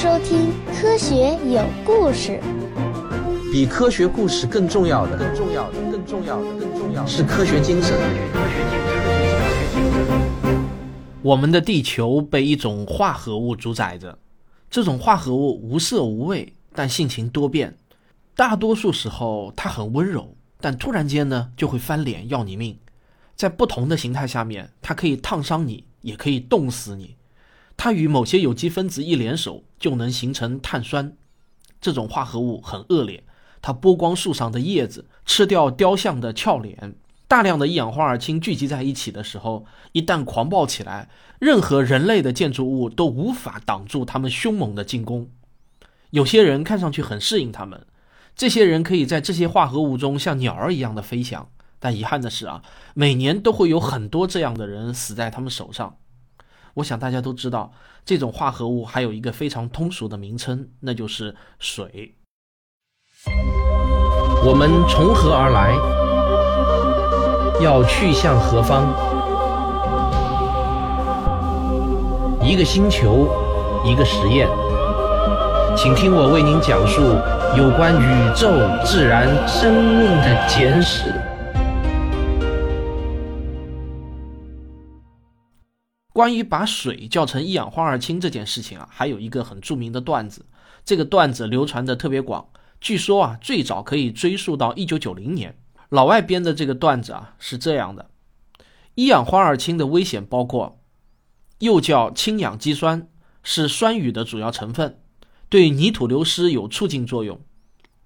收听《科学有故事》。比科学故事更重要的，更重要的，更重要的，更重要的是科学精神。我们的地球被一种化合物主宰着，这种化合物无色无味，但性情多变。大多数时候它很温柔，但突然间呢就会翻脸要你命。在不同的形态下面，它可以烫伤你，也可以冻死你。它与某些有机分子一联手，就能形成碳酸。这种化合物很恶劣。它剥光树上的叶子，吃掉雕像的俏脸。大量的一氧化二氢聚集在一起的时候，一旦狂暴起来，任何人类的建筑物都无法挡住它们凶猛的进攻。有些人看上去很适应它们，这些人可以在这些化合物中像鸟儿一样的飞翔。但遗憾的是啊，每年都会有很多这样的人死在他们手上。我想大家都知道，这种化合物还有一个非常通俗的名称，那就是水。我们从何而来？要去向何方？一个星球，一个实验，请听我为您讲述有关宇宙、自然、生命的简史。关于把水叫成一氧化二氢这件事情啊，还有一个很著名的段子，这个段子流传的特别广。据说啊，最早可以追溯到一九九零年。老外编的这个段子啊是这样的：一氧化二氢的危险包括，又叫氢氧基酸，是酸雨的主要成分，对泥土流失有促进作用，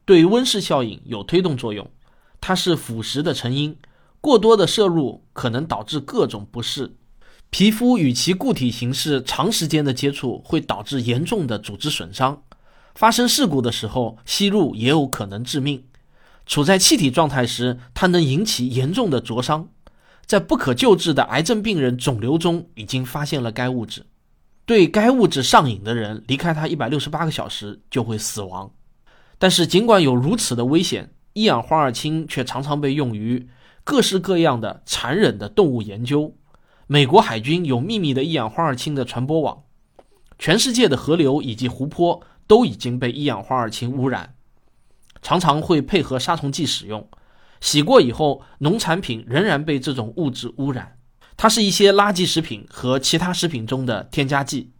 对温室效应有推动作用。它是腐蚀的成因，过多的摄入可能导致各种不适。皮肤与其固体形式长时间的接触会导致严重的组织损伤。发生事故的时候，吸入也有可能致命。处在气体状态时，它能引起严重的灼伤。在不可救治的癌症病人肿瘤中，已经发现了该物质。对该物质上瘾的人，离开它一百六十八个小时就会死亡。但是，尽管有如此的危险，一氧化二氢却常常被用于各式各样的残忍的动物研究。美国海军有秘密的一氧化二氢的传播网，全世界的河流以及湖泊。都已经被一氧化二氢污染，常常会配合杀虫剂使用。洗过以后，农产品仍然被这种物质污染。它是一些垃圾食品和其他食品中的添加剂，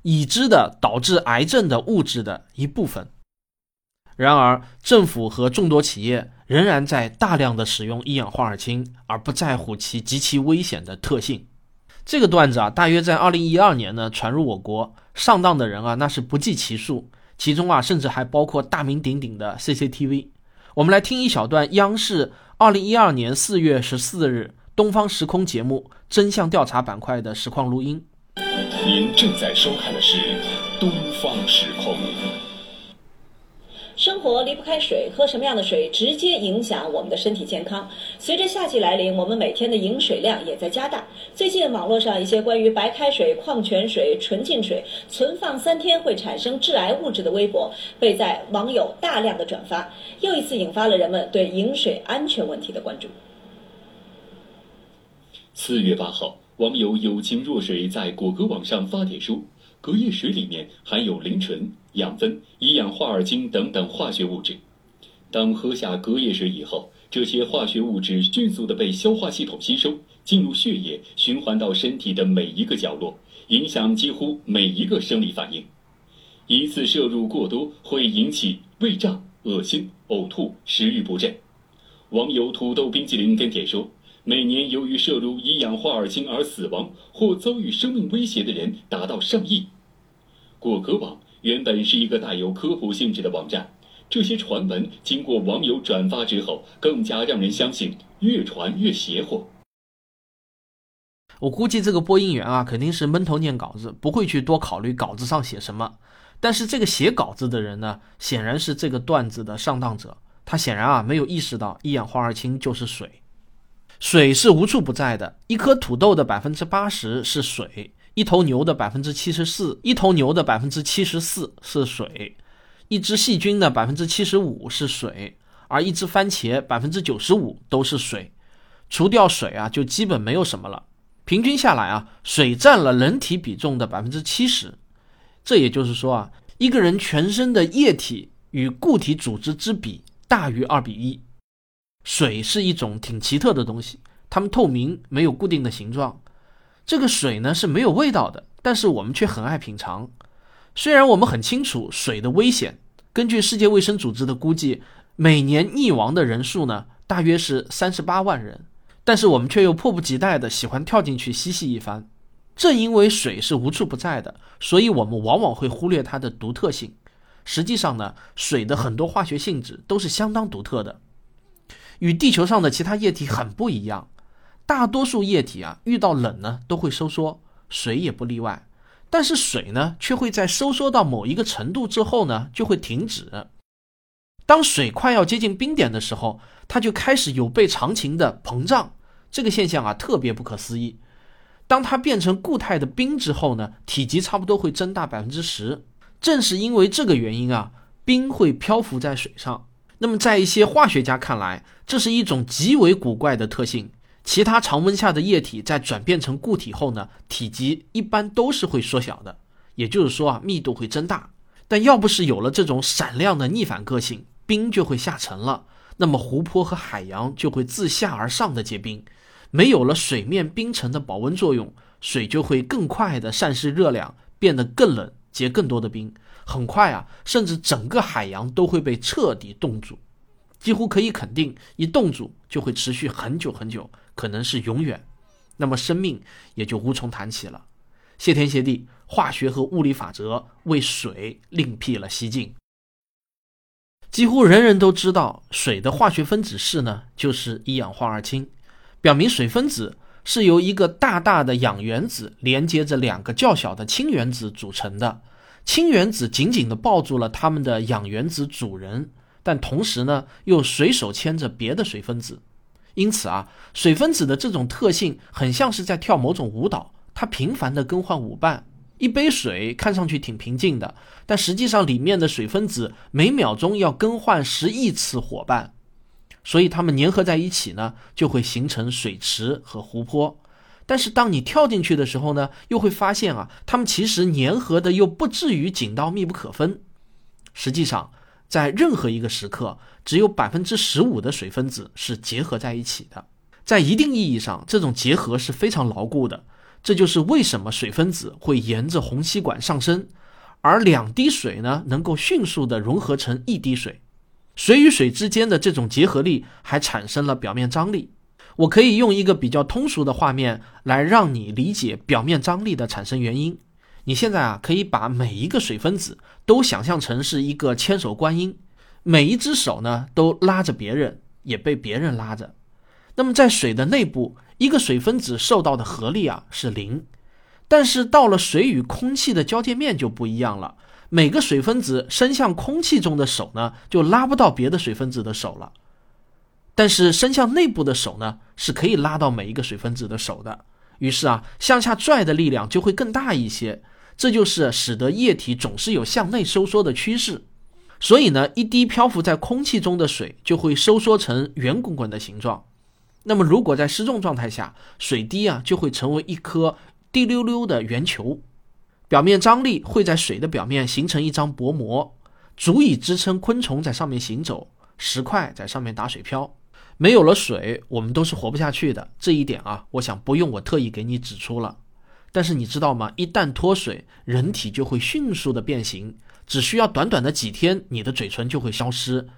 已知的导致癌症的物质的一部分。然而，政府和众多企业仍然在大量的使用一氧化二氢，而不在乎其极其危险的特性。这个段子啊，大约在二零一二年呢传入我国，上当的人啊那是不计其数，其中啊甚至还包括大名鼎鼎的 CCTV。我们来听一小段央视二零一二年四月十四日《东方时空》节目真相调查板块的实况录音。您正在收看的是《东方时空》。生活离不开水，喝什么样的水直接影响我们的身体健康。随着夏季来临，我们每天的饮水量也在加大。最近网络上一些关于白开水、矿泉水、纯净水存放三天会产生致癌物质的微博，被在网友大量的转发，又一次引发了人们对饮水安全问题的关注。四月八号，网友有情若水在果壳网上发帖说，隔夜水里面含有磷醇。养分、一氧化二氢等等化学物质，当喝下隔夜水以后，这些化学物质迅速的被消化系统吸收，进入血液，循环到身体的每一个角落，影响几乎每一个生理反应。一次摄入过多会引起胃胀、恶心、呕吐、食欲不振。网友土豆冰淇淋跟帖说，每年由于摄入一氧化二氢而死亡或遭遇生命威胁的人达到上亿。果壳网。原本是一个带有科普性质的网站，这些传闻经过网友转发之后，更加让人相信，越传越邪乎。我估计这个播音员啊，肯定是闷头念稿子，不会去多考虑稿子上写什么。但是这个写稿子的人呢，显然是这个段子的上当者。他显然啊，没有意识到一氧化二氢就是水，水是无处不在的。一颗土豆的百分之八十是水。一头牛的百分之七十四，一头牛的百分之七十四是水；一只细菌的百分之七十五是水，而一只番茄百分之九十五都是水。除掉水啊，就基本没有什么了。平均下来啊，水占了人体比重的百分之七十。这也就是说啊，一个人全身的液体与固体组织之比大于二比一。水是一种挺奇特的东西，它们透明，没有固定的形状。这个水呢是没有味道的，但是我们却很爱品尝。虽然我们很清楚水的危险，根据世界卫生组织的估计，每年溺亡的人数呢大约是三十八万人，但是我们却又迫不及待的喜欢跳进去嬉戏一番。正因为水是无处不在的，所以我们往往会忽略它的独特性。实际上呢，水的很多化学性质都是相当独特的。与地球上的其他液体很不一样，大多数液体啊遇到冷呢都会收缩，水也不例外。但是水呢却会在收缩到某一个程度之后呢就会停止。当水快要接近冰点的时候，它就开始有悖常情的膨胀。这个现象啊特别不可思议。当它变成固态的冰之后呢，体积差不多会增大百分之十。正是因为这个原因啊，冰会漂浮在水上。那么，在一些化学家看来，这是一种极为古怪的特性。其他常温下的液体在转变成固体后呢，体积一般都是会缩小的，也就是说啊，密度会增大。但要不是有了这种闪亮的逆反个性，冰就会下沉了，那么湖泊和海洋就会自下而上的结冰。没有了水面冰层的保温作用，水就会更快的散失热量，变得更冷，结更多的冰。很快啊，甚至整个海洋都会被彻底冻住，几乎可以肯定，一冻住就会持续很久很久，可能是永远。那么生命也就无从谈起了。谢天谢地，化学和物理法则为水另辟了蹊径。几乎人人都知道，水的化学分子式呢，就是一氧化二氢，表明水分子是由一个大大的氧原子连接着两个较小的氢原子组成的。氢原子紧紧地抱住了它们的氧原子主人，但同时呢，又随手牵着别的水分子。因此啊，水分子的这种特性很像是在跳某种舞蹈，它频繁地更换舞伴。一杯水看上去挺平静的，但实际上里面的水分子每秒钟要更换十亿次伙伴，所以它们粘合在一起呢，就会形成水池和湖泊。但是当你跳进去的时候呢，又会发现啊，它们其实粘合的又不至于紧到密不可分。实际上，在任何一个时刻，只有百分之十五的水分子是结合在一起的。在一定意义上，这种结合是非常牢固的。这就是为什么水分子会沿着虹吸管上升，而两滴水呢能够迅速的融合成一滴水。水与水之间的这种结合力还产生了表面张力。我可以用一个比较通俗的画面来让你理解表面张力的产生原因。你现在啊，可以把每一个水分子都想象成是一个千手观音，每一只手呢都拉着别人，也被别人拉着。那么在水的内部，一个水分子受到的合力啊是零，但是到了水与空气的交界面就不一样了，每个水分子伸向空气中的手呢，就拉不到别的水分子的手了。但是伸向内部的手呢，是可以拉到每一个水分子的手的。于是啊，向下拽的力量就会更大一些。这就是使得液体总是有向内收缩的趋势。所以呢，一滴漂浮在空气中的水就会收缩成圆滚滚的形状。那么，如果在失重状态下，水滴啊就会成为一颗滴溜溜的圆球。表面张力会在水的表面形成一张薄膜，足以支撑昆虫在上面行走，石块在上面打水漂。没有了水，我们都是活不下去的。这一点啊，我想不用我特意给你指出了。但是你知道吗？一旦脱水，人体就会迅速的变形，只需要短短的几天，你的嘴唇就会消失。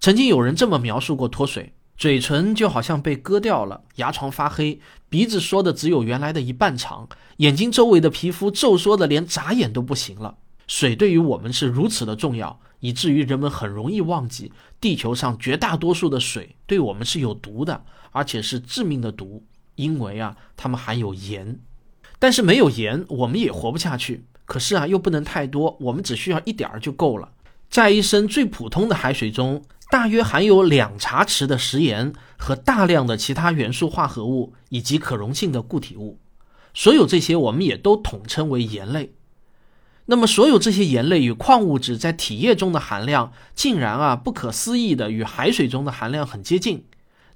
曾经有人这么描述过脱水：嘴唇就好像被割掉了，牙床发黑，鼻子缩的只有原来的一半长，眼睛周围的皮肤皱缩的连眨眼都不行了。水对于我们是如此的重要。以至于人们很容易忘记，地球上绝大多数的水对我们是有毒的，而且是致命的毒，因为啊，它们含有盐。但是没有盐，我们也活不下去。可是啊，又不能太多，我们只需要一点儿就够了。在一升最普通的海水中，大约含有两茶匙的食盐和大量的其他元素化合物以及可溶性的固体物，所有这些我们也都统称为盐类。那么，所有这些盐类与矿物质在体液中的含量，竟然啊不可思议的与海水中的含量很接近。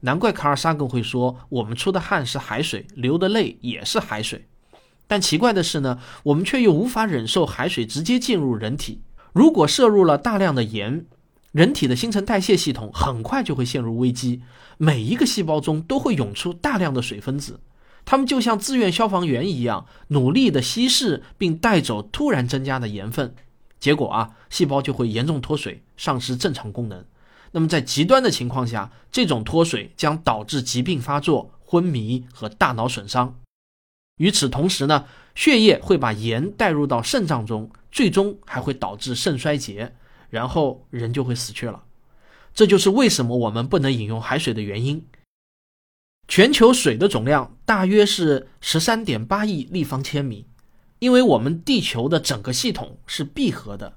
难怪卡尔萨根会说，我们出的汗是海水，流的泪也是海水。但奇怪的是呢，我们却又无法忍受海水直接进入人体。如果摄入了大量的盐，人体的新陈代谢系统很快就会陷入危机，每一个细胞中都会涌出大量的水分子，它们就像自愿消防员一样，努力地稀释并带走突然增加的盐分，结果啊，细胞就会严重脱水，丧失正常功能。那么在极端的情况下，这种脱水将导致疾病发作、昏迷和大脑损伤。与此同时呢，血液会把盐带入到肾脏中，最终还会导致肾衰竭，然后人就会死去了。这就是为什么我们不能饮用海水的原因。全球水的总量大约是十三点八亿立方千米，因为我们地球的整个系统是闭合的。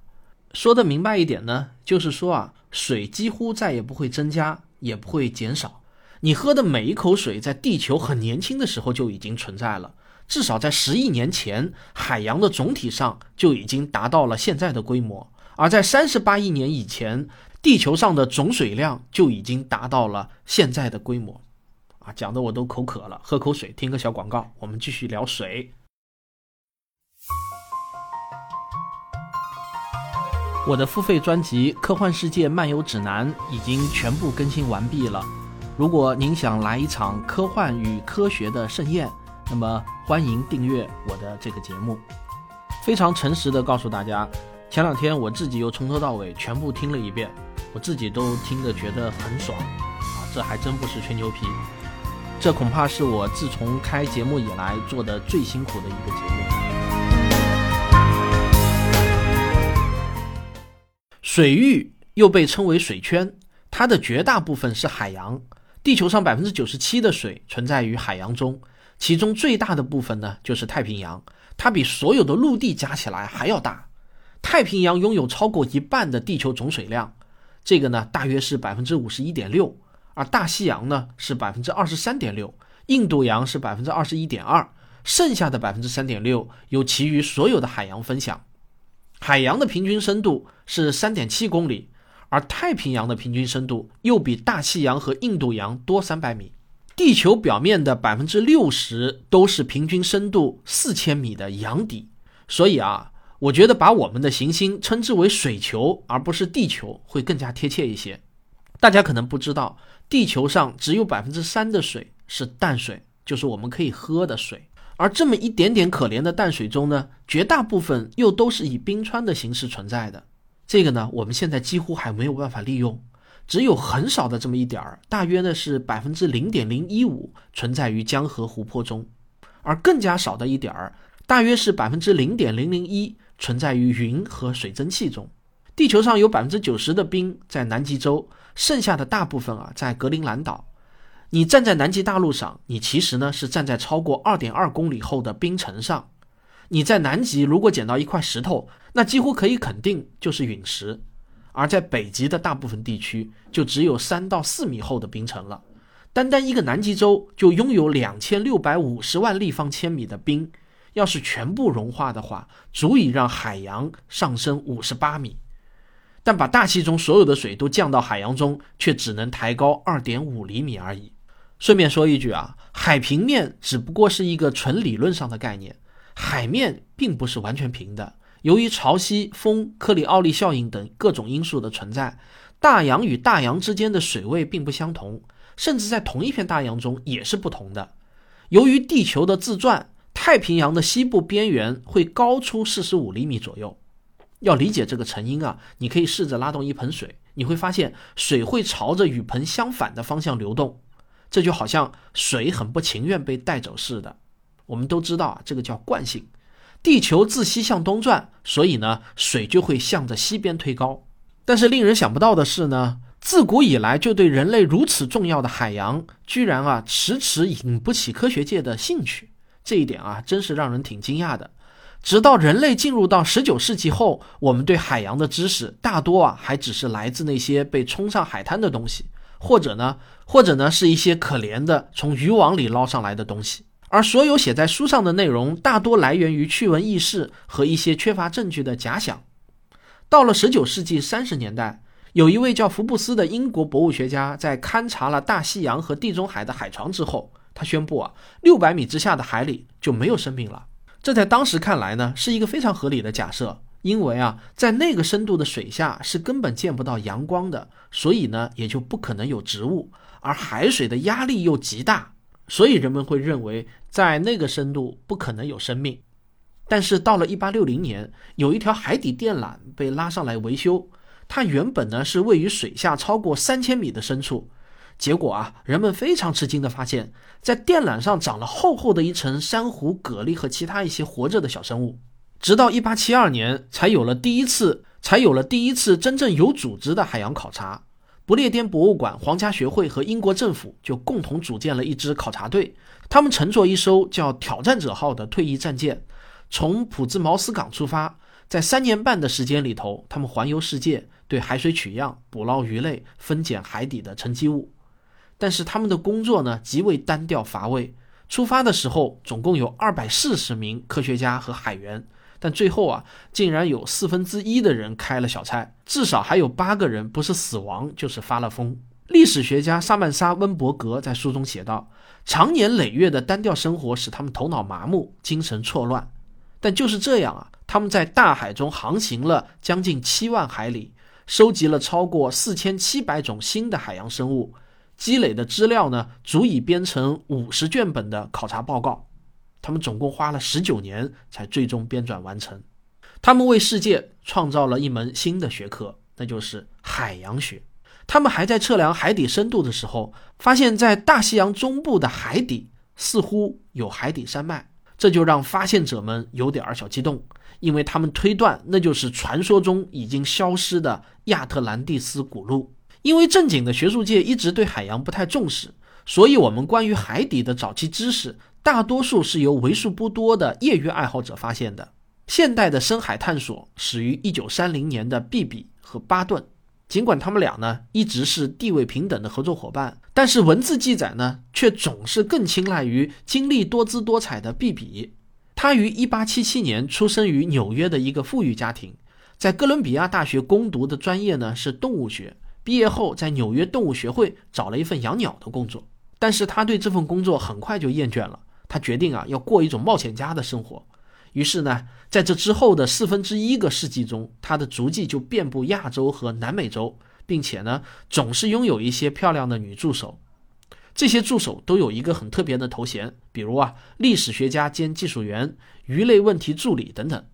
说的明白一点呢，就是说啊，水几乎再也不会增加，也不会减少。你喝的每一口水，在地球很年轻的时候就已经存在了。至少在十亿年前，海洋的总体上就已经达到了现在的规模；而在三十八亿年以前，地球上的总水量就已经达到了现在的规模。啊，讲的我都口渴了，喝口水，听个小广告，我们继续聊水。我的付费专辑《科幻世界漫游指南》已经全部更新完毕了。如果您想来一场科幻与科学的盛宴，那么欢迎订阅我的这个节目。非常诚实的告诉大家，前两天我自己又从头到尾全部听了一遍，我自己都听得觉得很爽啊！这还真不是吹牛皮，这恐怕是我自从开节目以来做的最辛苦的一个节目。水域又被称为水圈，它的绝大部分是海洋。地球上百分之九十七的水存在于海洋中，其中最大的部分呢就是太平洋，它比所有的陆地加起来还要大。太平洋拥有超过一半的地球总水量，这个呢大约是百分之五十一点六，而大西洋呢是百分之二十三点六，印度洋是百分之二十一点二，剩下的百分之三点六由其余所有的海洋分享。海洋的平均深度是三点七公里，而太平洋的平均深度又比大西洋和印度洋多三百米。地球表面的百分之六十都是平均深度四千米的洋底，所以啊，我觉得把我们的行星称之为水球而不是地球会更加贴切一些。大家可能不知道，地球上只有百分之三的水是淡水，就是我们可以喝的水。而这么一点点可怜的淡水中呢，绝大部分又都是以冰川的形式存在的。这个呢，我们现在几乎还没有办法利用，只有很少的这么一点儿，大约呢是百分之零点零一五存在于江河湖泊中，而更加少的一点儿，大约是百分之零点零零一存在于云和水蒸气中。地球上有百分之九十的冰在南极洲，剩下的大部分啊在格陵兰岛。你站在南极大陆上，你其实呢是站在超过二点二公里厚的冰层上。你在南极如果捡到一块石头，那几乎可以肯定就是陨石。而在北极的大部分地区，就只有三到四米厚的冰层了。单单一个南极洲就拥有两千六百五十万立方千米的冰，要是全部融化的话，足以让海洋上升五十八米。但把大气中所有的水都降到海洋中，却只能抬高二点五厘米而已。顺便说一句啊，海平面只不过是一个纯理论上的概念，海面并不是完全平的。由于潮汐、风、克里奥利效应等各种因素的存在，大洋与大洋之间的水位并不相同，甚至在同一片大洋中也是不同的。由于地球的自转，太平洋的西部边缘会高出四十五厘米左右。要理解这个成因啊，你可以试着拉动一盆水，你会发现水会朝着与盆相反的方向流动。这就好像水很不情愿被带走似的。我们都知道啊，这个叫惯性。地球自西向东转，所以呢，水就会向着西边推高。但是令人想不到的是呢，自古以来就对人类如此重要的海洋，居然啊迟迟引不起科学界的兴趣。这一点啊，真是让人挺惊讶的。直到人类进入到十九世纪后，我们对海洋的知识大多啊，还只是来自那些被冲上海滩的东西。或者呢，或者呢，是一些可怜的从渔网里捞上来的东西，而所有写在书上的内容大多来源于趣闻轶事和一些缺乏证据的假想。到了十九世纪三十年代，有一位叫福布斯的英国博物学家在勘察了大西洋和地中海的海床之后，他宣布啊，六百米之下的海里就没有生命了。这在当时看来呢，是一个非常合理的假设。因为啊，在那个深度的水下是根本见不到阳光的，所以呢，也就不可能有植物。而海水的压力又极大，所以人们会认为在那个深度不可能有生命。但是到了1860年，有一条海底电缆被拉上来维修，它原本呢是位于水下超过三千米的深处。结果啊，人们非常吃惊的发现，在电缆上长了厚厚的一层珊瑚、蛤蜊和其他一些活着的小生物。直到1872年，才有了第一次，才有了第一次真正有组织的海洋考察。不列颠博物馆、皇家学会和英国政府就共同组建了一支考察队，他们乘坐一艘叫“挑战者号”的退役战舰，从普兹茅斯港出发，在三年半的时间里头，他们环游世界，对海水取样、捕捞鱼类、分拣海底的沉积物。但是他们的工作呢极为单调乏味。出发的时候，总共有二百四十名科学家和海员，但最后啊，竟然有四分之一的人开了小差，至少还有八个人不是死亡就是发了疯。历史学家萨曼莎·温伯格在书中写道：“长年累月的单调生活使他们头脑麻木，精神错乱。但就是这样啊，他们在大海中航行了将近七万海里，收集了超过四千七百种新的海洋生物。”积累的资料呢，足以编成五十卷本的考察报告。他们总共花了十九年才最终编纂完成。他们为世界创造了一门新的学科，那就是海洋学。他们还在测量海底深度的时候，发现，在大西洋中部的海底似乎有海底山脉，这就让发现者们有点儿小激动，因为他们推断那就是传说中已经消失的亚特兰蒂斯古陆。因为正经的学术界一直对海洋不太重视，所以我们关于海底的早期知识，大多数是由为数不多的业余爱好者发现的。现代的深海探索始于1930年的毕比和巴顿，尽管他们俩呢一直是地位平等的合作伙伴，但是文字记载呢却总是更青睐于经历多姿多彩的毕比。他于1877年出生于纽约的一个富裕家庭，在哥伦比亚大学攻读的专业呢是动物学。毕业后，在纽约动物学会找了一份养鸟的工作，但是他对这份工作很快就厌倦了。他决定啊，要过一种冒险家的生活。于是呢，在这之后的四分之一个世纪中，他的足迹就遍布亚洲和南美洲，并且呢，总是拥有一些漂亮的女助手。这些助手都有一个很特别的头衔，比如啊，历史学家兼技术员、鱼类问题助理等等。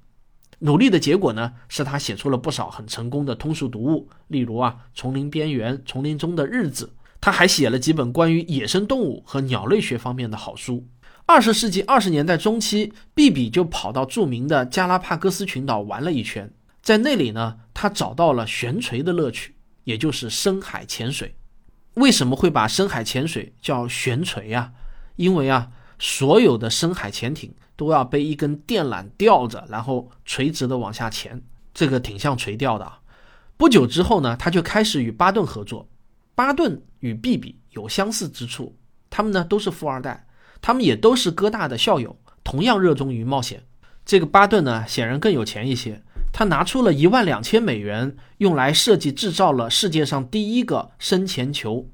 努力的结果呢，是他写出了不少很成功的通俗读物，例如啊，《丛林边缘》《丛林中的日子》。他还写了几本关于野生动物和鸟类学方面的好书。二十世纪二十年代中期，毕比就跑到著名的加拉帕戈斯群岛玩了一圈，在那里呢，他找到了悬垂的乐趣，也就是深海潜水。为什么会把深海潜水叫悬垂啊？因为啊，所有的深海潜艇。都要被一根电缆吊着，然后垂直的往下潜，这个挺像垂钓的。不久之后呢，他就开始与巴顿合作。巴顿与毕比有相似之处，他们呢都是富二代，他们也都是哥大的校友，同样热衷于冒险。这个巴顿呢显然更有钱一些，他拿出了一万两千美元用来设计制造了世界上第一个深潜球。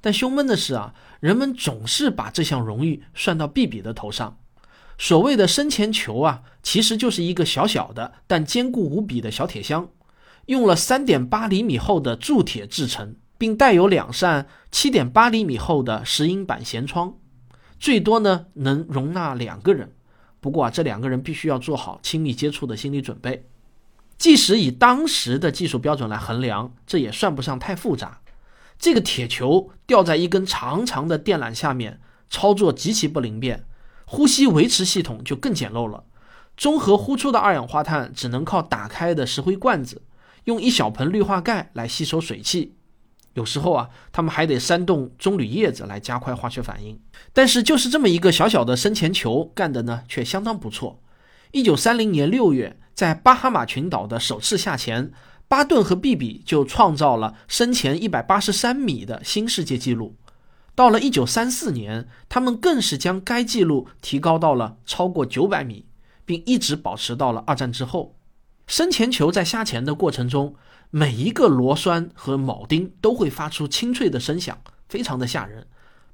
但胸闷的是啊，人们总是把这项荣誉算到毕比的头上。所谓的深潜球啊，其实就是一个小小的但坚固无比的小铁箱，用了三点八厘米厚的铸铁制成，并带有两扇七点八厘米厚的石英板舷窗，最多呢能容纳两个人。不过啊，这两个人必须要做好亲密接触的心理准备。即使以当时的技术标准来衡量，这也算不上太复杂。这个铁球吊在一根长长的电缆下面，操作极其不灵便。呼吸维持系统就更简陋了，综合呼出的二氧化碳只能靠打开的石灰罐子，用一小盆氯化钙来吸收水汽。有时候啊，他们还得煽动棕榈叶子来加快化学反应。但是就是这么一个小小的深潜球，干的呢却相当不错。一九三零年六月，在巴哈马群岛的首次下潜，巴顿和毕比就创造了深潜一百八十三米的新世界纪录。到了一九三四年，他们更是将该纪录提高到了超过九百米，并一直保持到了二战之后。深潜球在下潜的过程中，每一个螺栓和铆钉都会发出清脆的声响，非常的吓人。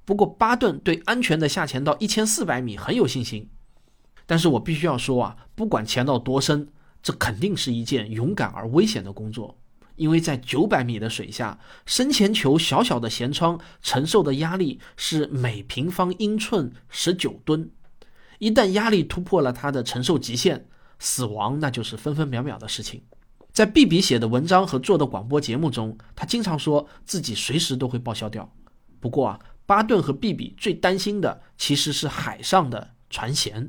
不过巴顿对安全的下潜到一千四百米很有信心。但是我必须要说啊，不管潜到多深，这肯定是一件勇敢而危险的工作，因为在九百米的水下，深潜球小小的舷窗承受的压力是每平方英寸十九吨，一旦压力突破了它的承受极限，死亡那就是分分秒秒的事情。在毕比写的文章和做的广播节目中，他经常说自己随时都会报销掉。不过啊，巴顿和毕比最担心的其实是海上的船舷。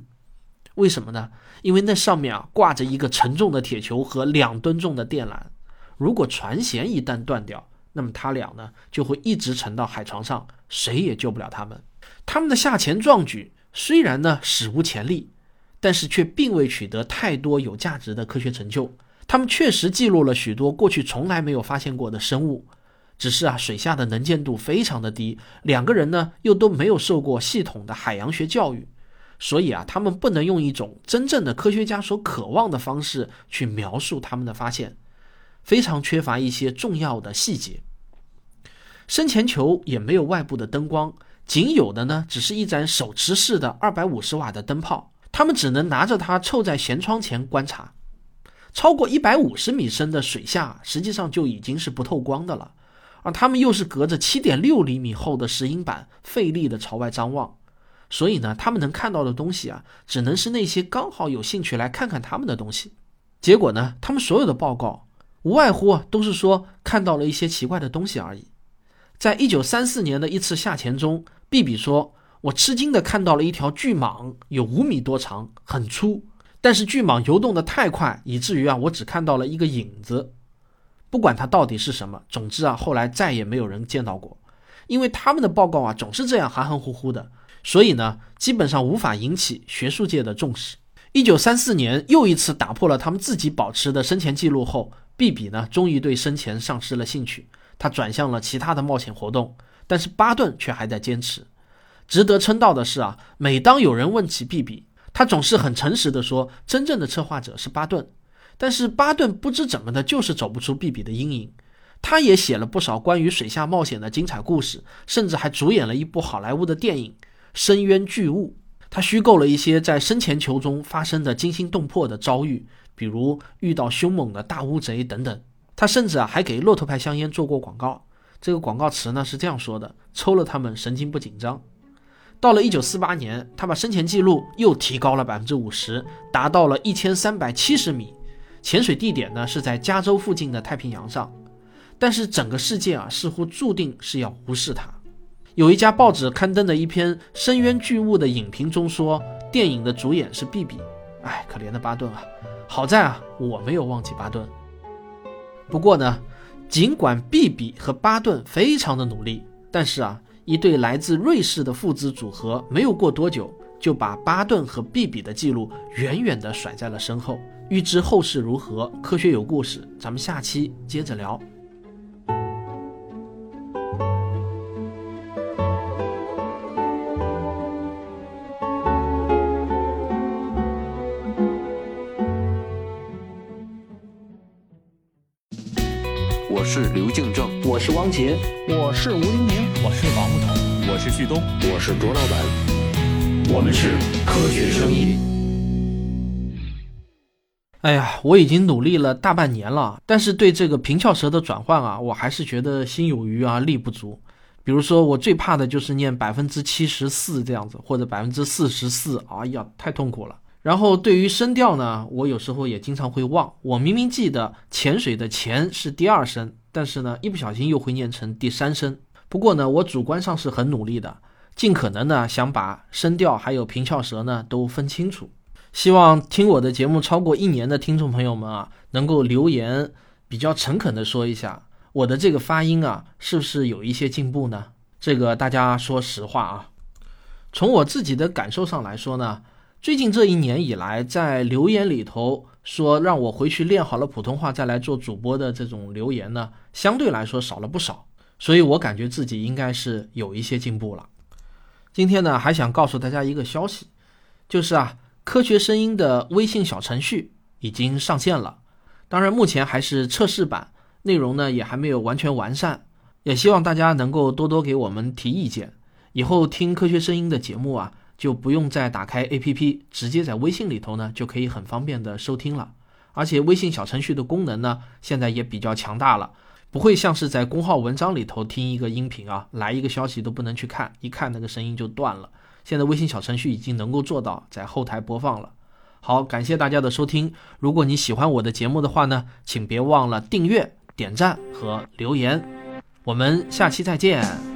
为什么呢？因为那上面啊挂着一个沉重的铁球和两吨重的电缆。如果船舷一旦断掉，那么他俩呢就会一直沉到海床上，谁也救不了他们。他们的下潜壮举虽然呢史无前例，但是却并未取得太多有价值的科学成就。他们确实记录了许多过去从来没有发现过的生物，只是啊，水下的能见度非常的低，两个人呢又都没有受过系统的海洋学教育，所以啊，他们不能用一种真正的科学家所渴望的方式去描述他们的发现，非常缺乏一些重要的细节。深潜球也没有外部的灯光，仅有的呢只是一盏手持式的二百五十瓦的灯泡，他们只能拿着它凑在舷窗前观察。超过一百五十米深的水下，实际上就已经是不透光的了，而他们又是隔着七点六厘米厚的石英板，费力的朝外张望，所以呢，他们能看到的东西啊，只能是那些刚好有兴趣来看看他们的东西。结果呢，他们所有的报告无外乎啊，都是说看到了一些奇怪的东西而已。在一九三四年的一次下潜中，毕比说：“我吃惊的看到了一条巨蟒，有五米多长，很粗。”但是巨蟒游动的太快，以至于啊，我只看到了一个影子。不管它到底是什么，总之啊，后来再也没有人见到过。因为他们的报告啊，总是这样含含糊糊的，所以呢，基本上无法引起学术界的重视。一九三四年，又一次打破了他们自己保持的生前记录后，毕比呢，终于对生前丧失了兴趣，他转向了其他的冒险活动。但是巴顿却还在坚持。值得称道的是啊，每当有人问起毕比，他总是很诚实地说，真正的策划者是巴顿，但是巴顿不知怎么的，就是走不出毕比的阴影。他也写了不少关于水下冒险的精彩故事，甚至还主演了一部好莱坞的电影《深渊巨物》。他虚构了一些在深潜球中发生的惊心动魄的遭遇，比如遇到凶猛的大乌贼等等。他甚至啊还给骆驼牌香烟做过广告，这个广告词呢是这样说的：“抽了他们神经不紧张。”到了一九四八年，他把深潜记录又提高了百分之五十，达到了一千三百七十米。潜水地点呢是在加州附近的太平洋上。但是整个世界啊，似乎注定是要无视他。有一家报纸刊登的一篇《深渊巨物》的影评中说，电影的主演是毕比。哎，可怜的巴顿啊！好在啊，我没有忘记巴顿。不过呢，尽管毕比和巴顿非常的努力，但是啊。一对来自瑞士的父子组合，没有过多久就把巴顿和毕比的记录远远地甩在了身后。预知后事如何，科学有故事，咱们下期接着聊。我是汪杰，我是吴黎明，我是王木头，我是旭东，我是卓老板，我们是科学声音。哎呀，我已经努力了大半年了，但是对这个平翘舌的转换啊，我还是觉得心有余而力不足。比如说，我最怕的就是念百分之七十四这样子，或者百分之四十四，哎呀，太痛苦了。然后对于声调呢，我有时候也经常会忘。我明明记得潜水的“潜”是第二声，但是呢，一不小心又会念成第三声。不过呢，我主观上是很努力的，尽可能呢想把声调还有平翘舌呢都分清楚。希望听我的节目超过一年的听众朋友们啊，能够留言比较诚恳的说一下，我的这个发音啊是不是有一些进步呢？这个大家说实话啊。从我自己的感受上来说呢。最近这一年以来，在留言里头说让我回去练好了普通话再来做主播的这种留言呢，相对来说少了不少，所以我感觉自己应该是有一些进步了。今天呢，还想告诉大家一个消息，就是啊，科学声音的微信小程序已经上线了，当然目前还是测试版，内容呢也还没有完全完善，也希望大家能够多多给我们提意见，以后听科学声音的节目啊。就不用再打开 APP，直接在微信里头呢就可以很方便的收听了。而且微信小程序的功能呢，现在也比较强大了，不会像是在公号文章里头听一个音频啊，来一个消息都不能去看，一看那个声音就断了。现在微信小程序已经能够做到在后台播放了。好，感谢大家的收听。如果你喜欢我的节目的话呢，请别忘了订阅、点赞和留言。我们下期再见。